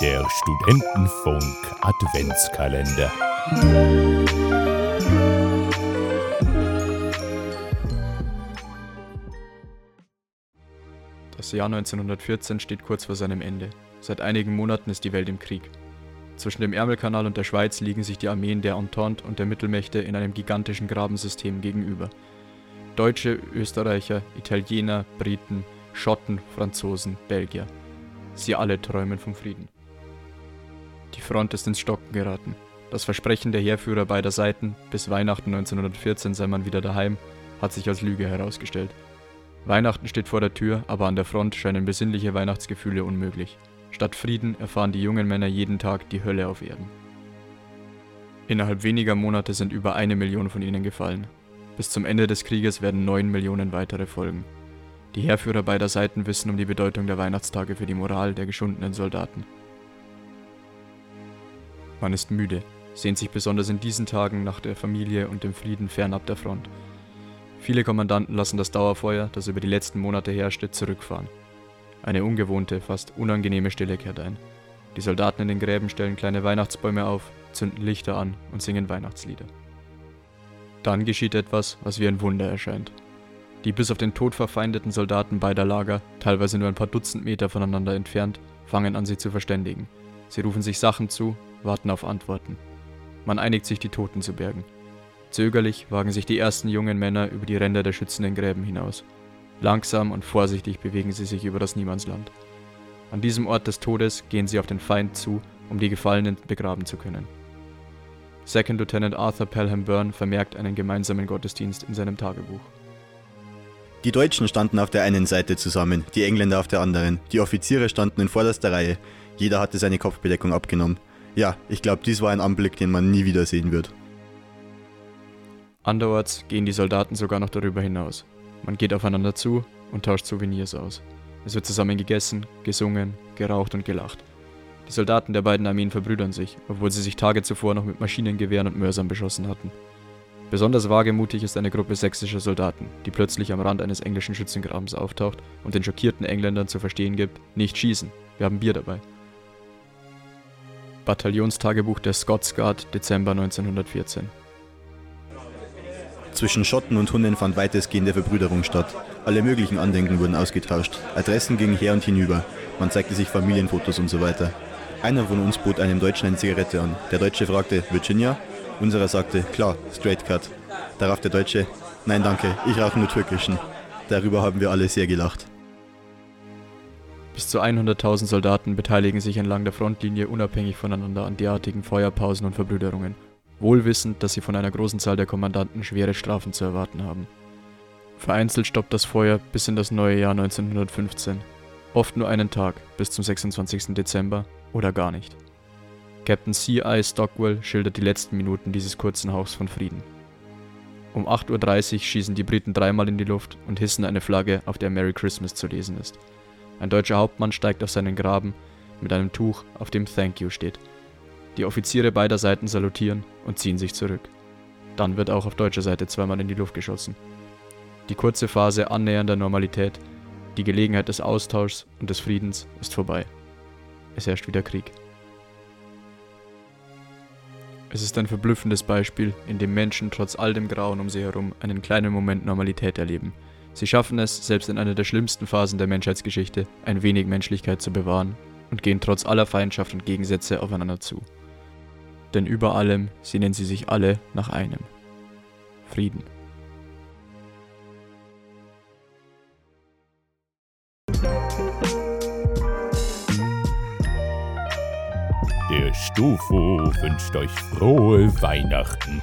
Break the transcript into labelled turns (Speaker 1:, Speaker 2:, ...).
Speaker 1: Der Studentenfunk Adventskalender.
Speaker 2: Das Jahr 1914 steht kurz vor seinem Ende. Seit einigen Monaten ist die Welt im Krieg. Zwischen dem Ärmelkanal und der Schweiz liegen sich die Armeen der Entente und der Mittelmächte in einem gigantischen Grabensystem gegenüber. Deutsche, Österreicher, Italiener, Briten, Schotten, Franzosen, Belgier. Sie alle träumen vom Frieden. Die Front ist ins Stocken geraten. Das Versprechen der Heerführer beider Seiten, bis Weihnachten 1914 sei man wieder daheim, hat sich als Lüge herausgestellt. Weihnachten steht vor der Tür, aber an der Front scheinen besinnliche Weihnachtsgefühle unmöglich. Statt Frieden erfahren die jungen Männer jeden Tag die Hölle auf Erden. Innerhalb weniger Monate sind über eine Million von ihnen gefallen. Bis zum Ende des Krieges werden neun Millionen weitere folgen. Die Heerführer beider Seiten wissen um die Bedeutung der Weihnachtstage für die Moral der geschundenen Soldaten. Man ist müde, sehnt sich besonders in diesen Tagen nach der Familie und dem Frieden fernab der Front. Viele Kommandanten lassen das Dauerfeuer, das über die letzten Monate herrschte, zurückfahren. Eine ungewohnte, fast unangenehme Stille kehrt ein. Die Soldaten in den Gräben stellen kleine Weihnachtsbäume auf, zünden Lichter an und singen Weihnachtslieder. Dann geschieht etwas, was wie ein Wunder erscheint. Die bis auf den Tod verfeindeten Soldaten beider Lager, teilweise nur ein paar Dutzend Meter voneinander entfernt, fangen an, sich zu verständigen. Sie rufen sich Sachen zu, warten auf Antworten. Man einigt sich, die Toten zu bergen. Zögerlich wagen sich die ersten jungen Männer über die Ränder der schützenden Gräben hinaus. Langsam und vorsichtig bewegen sie sich über das Niemandsland. An diesem Ort des Todes gehen sie auf den Feind zu, um die Gefallenen begraben zu können. Second Lieutenant Arthur Pelham Byrne vermerkt einen gemeinsamen Gottesdienst in seinem Tagebuch.
Speaker 3: Die Deutschen standen auf der einen Seite zusammen, die Engländer auf der anderen. Die Offiziere standen in vorderster Reihe. Jeder hatte seine Kopfbedeckung abgenommen. Ja, ich glaube, dies war ein Anblick, den man nie wieder sehen wird.
Speaker 2: Anderorts gehen die Soldaten sogar noch darüber hinaus. Man geht aufeinander zu und tauscht Souvenirs aus. Es wird zusammen gegessen, gesungen, geraucht und gelacht. Die Soldaten der beiden Armeen verbrüdern sich, obwohl sie sich Tage zuvor noch mit Maschinengewehren und Mörsern beschossen hatten. Besonders wagemutig ist eine Gruppe sächsischer Soldaten, die plötzlich am Rand eines englischen Schützengrabens auftaucht und den schockierten Engländern zu verstehen gibt, nicht schießen, wir haben Bier dabei. Bataillonstagebuch der Scots Guard, Dezember 1914
Speaker 3: zwischen Schotten und Hunnen fand weitestgehende Verbrüderung statt. Alle möglichen Andenken wurden ausgetauscht. Adressen gingen her und hinüber. Man zeigte sich Familienfotos und so weiter. Einer von uns bot einem Deutschen eine Zigarette an. Der Deutsche fragte, Virginia? Unserer sagte, klar, straight cut. Darauf der Deutsche, nein danke, ich rauche nur türkischen. Darüber haben wir alle sehr gelacht.
Speaker 2: Bis zu 100.000 Soldaten beteiligen sich entlang der Frontlinie unabhängig voneinander an derartigen Feuerpausen und Verbrüderungen wohl wissend, dass sie von einer großen Zahl der Kommandanten schwere Strafen zu erwarten haben. Vereinzelt stoppt das Feuer bis in das neue Jahr 1915. Oft nur einen Tag, bis zum 26. Dezember oder gar nicht. Captain C.I. Stockwell schildert die letzten Minuten dieses kurzen Hauchs von Frieden. Um 8.30 Uhr schießen die Briten dreimal in die Luft und hissen eine Flagge, auf der Merry Christmas zu lesen ist. Ein deutscher Hauptmann steigt auf seinen Graben mit einem Tuch, auf dem Thank You steht. Die Offiziere beider Seiten salutieren und ziehen sich zurück. Dann wird auch auf deutscher Seite zweimal in die Luft geschossen. Die kurze Phase annähernder Normalität, die Gelegenheit des Austauschs und des Friedens ist vorbei. Es herrscht wieder Krieg. Es ist ein verblüffendes Beispiel, in dem Menschen trotz all dem Grauen um sie herum einen kleinen Moment Normalität erleben. Sie schaffen es, selbst in einer der schlimmsten Phasen der Menschheitsgeschichte, ein wenig Menschlichkeit zu bewahren und gehen trotz aller Feindschaft und Gegensätze aufeinander zu denn über allem sehnen sie sich alle nach einem Frieden.
Speaker 1: Stufo wünscht euch frohe Weihnachten.